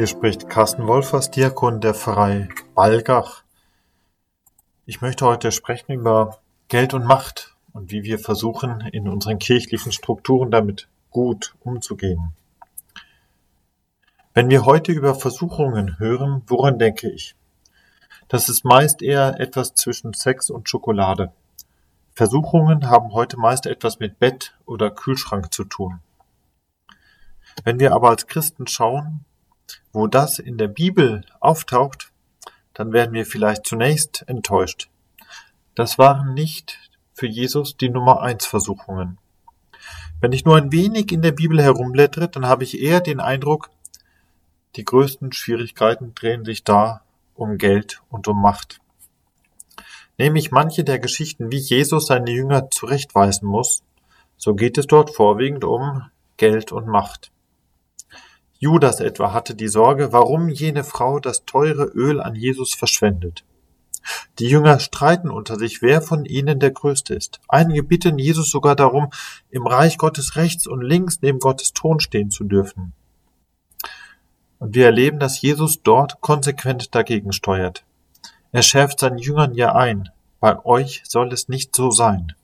Hier spricht Carsten Wolfers, Diakon der Pfarrei Balgach. Ich möchte heute sprechen über Geld und Macht und wie wir versuchen, in unseren kirchlichen Strukturen damit gut umzugehen. Wenn wir heute über Versuchungen hören, woran denke ich? Das ist meist eher etwas zwischen Sex und Schokolade. Versuchungen haben heute meist etwas mit Bett oder Kühlschrank zu tun. Wenn wir aber als Christen schauen, wo das in der Bibel auftaucht, dann werden wir vielleicht zunächst enttäuscht. Das waren nicht für Jesus die Nummer eins Versuchungen. Wenn ich nur ein wenig in der Bibel herumblättere, dann habe ich eher den Eindruck, die größten Schwierigkeiten drehen sich da um Geld und um Macht. Nehme ich manche der Geschichten, wie Jesus seine Jünger zurechtweisen muss, so geht es dort vorwiegend um Geld und Macht. Judas etwa hatte die Sorge, warum jene Frau das teure Öl an Jesus verschwendet. Die Jünger streiten unter sich, wer von ihnen der Größte ist. Einige bitten Jesus sogar darum, im Reich Gottes rechts und links neben Gottes Thron stehen zu dürfen. Und wir erleben, dass Jesus dort konsequent dagegen steuert. Er schärft seinen Jüngern ja ein, bei euch soll es nicht so sein.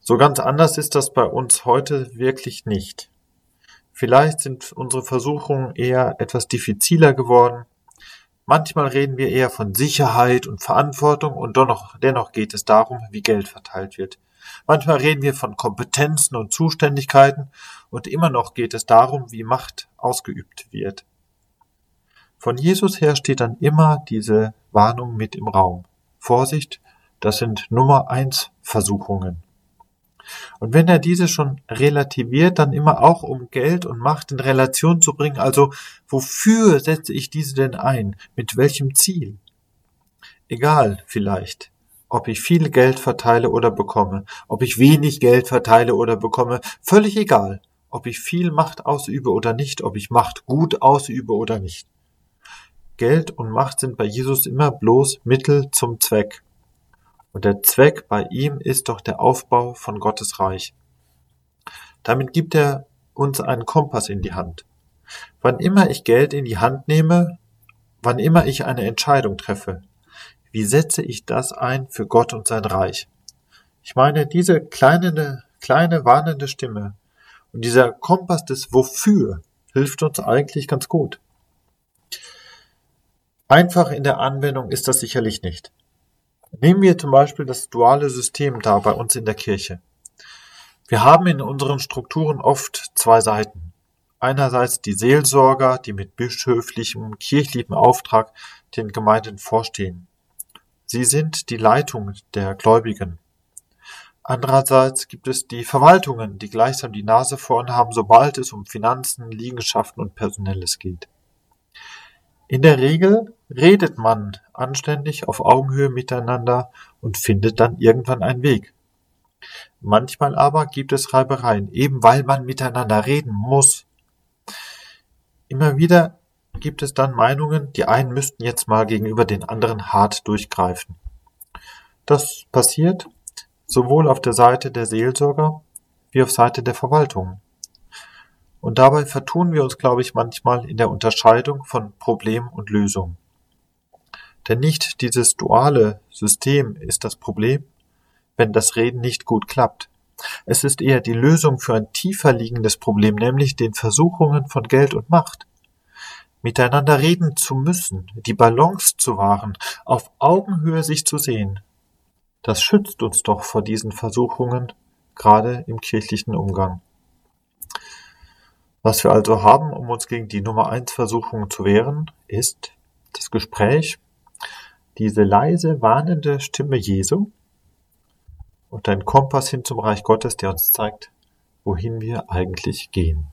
So ganz anders ist das bei uns heute wirklich nicht. Vielleicht sind unsere Versuchungen eher etwas diffiziler geworden. Manchmal reden wir eher von Sicherheit und Verantwortung und dennoch, dennoch geht es darum, wie Geld verteilt wird. Manchmal reden wir von Kompetenzen und Zuständigkeiten und immer noch geht es darum, wie Macht ausgeübt wird. Von Jesus her steht dann immer diese Warnung mit im Raum. Vorsicht, das sind Nummer eins Versuchungen. Und wenn er diese schon relativiert, dann immer auch um Geld und Macht in Relation zu bringen, also wofür setze ich diese denn ein? Mit welchem Ziel? Egal vielleicht, ob ich viel Geld verteile oder bekomme, ob ich wenig Geld verteile oder bekomme, völlig egal, ob ich viel Macht ausübe oder nicht, ob ich Macht gut ausübe oder nicht. Geld und Macht sind bei Jesus immer bloß Mittel zum Zweck. Und der Zweck bei ihm ist doch der Aufbau von Gottes Reich. Damit gibt er uns einen Kompass in die Hand. Wann immer ich Geld in die Hand nehme, wann immer ich eine Entscheidung treffe, wie setze ich das ein für Gott und sein Reich? Ich meine, diese kleine, kleine warnende Stimme und dieser Kompass des Wofür hilft uns eigentlich ganz gut. Einfach in der Anwendung ist das sicherlich nicht. Nehmen wir zum Beispiel das duale System da bei uns in der Kirche. Wir haben in unseren Strukturen oft zwei Seiten. Einerseits die Seelsorger, die mit bischöflichem, kirchlichem Auftrag den Gemeinden vorstehen. Sie sind die Leitung der Gläubigen. Andererseits gibt es die Verwaltungen, die gleichsam die Nase vorn haben, sobald es um Finanzen, Liegenschaften und Personelles geht. In der Regel redet man anständig auf Augenhöhe miteinander und findet dann irgendwann einen Weg. Manchmal aber gibt es Reibereien, eben weil man miteinander reden muss. Immer wieder gibt es dann Meinungen, die einen müssten jetzt mal gegenüber den anderen hart durchgreifen. Das passiert sowohl auf der Seite der Seelsorger wie auf Seite der Verwaltung. Und dabei vertun wir uns, glaube ich, manchmal in der Unterscheidung von Problem und Lösung. Denn nicht dieses duale System ist das Problem, wenn das Reden nicht gut klappt. Es ist eher die Lösung für ein tiefer liegendes Problem, nämlich den Versuchungen von Geld und Macht. Miteinander reden zu müssen, die Balance zu wahren, auf Augenhöhe sich zu sehen. Das schützt uns doch vor diesen Versuchungen, gerade im kirchlichen Umgang. Was wir also haben, um uns gegen die Nummer eins Versuchung zu wehren, ist das Gespräch, diese leise, warnende Stimme Jesu und ein Kompass hin zum Reich Gottes, der uns zeigt, wohin wir eigentlich gehen.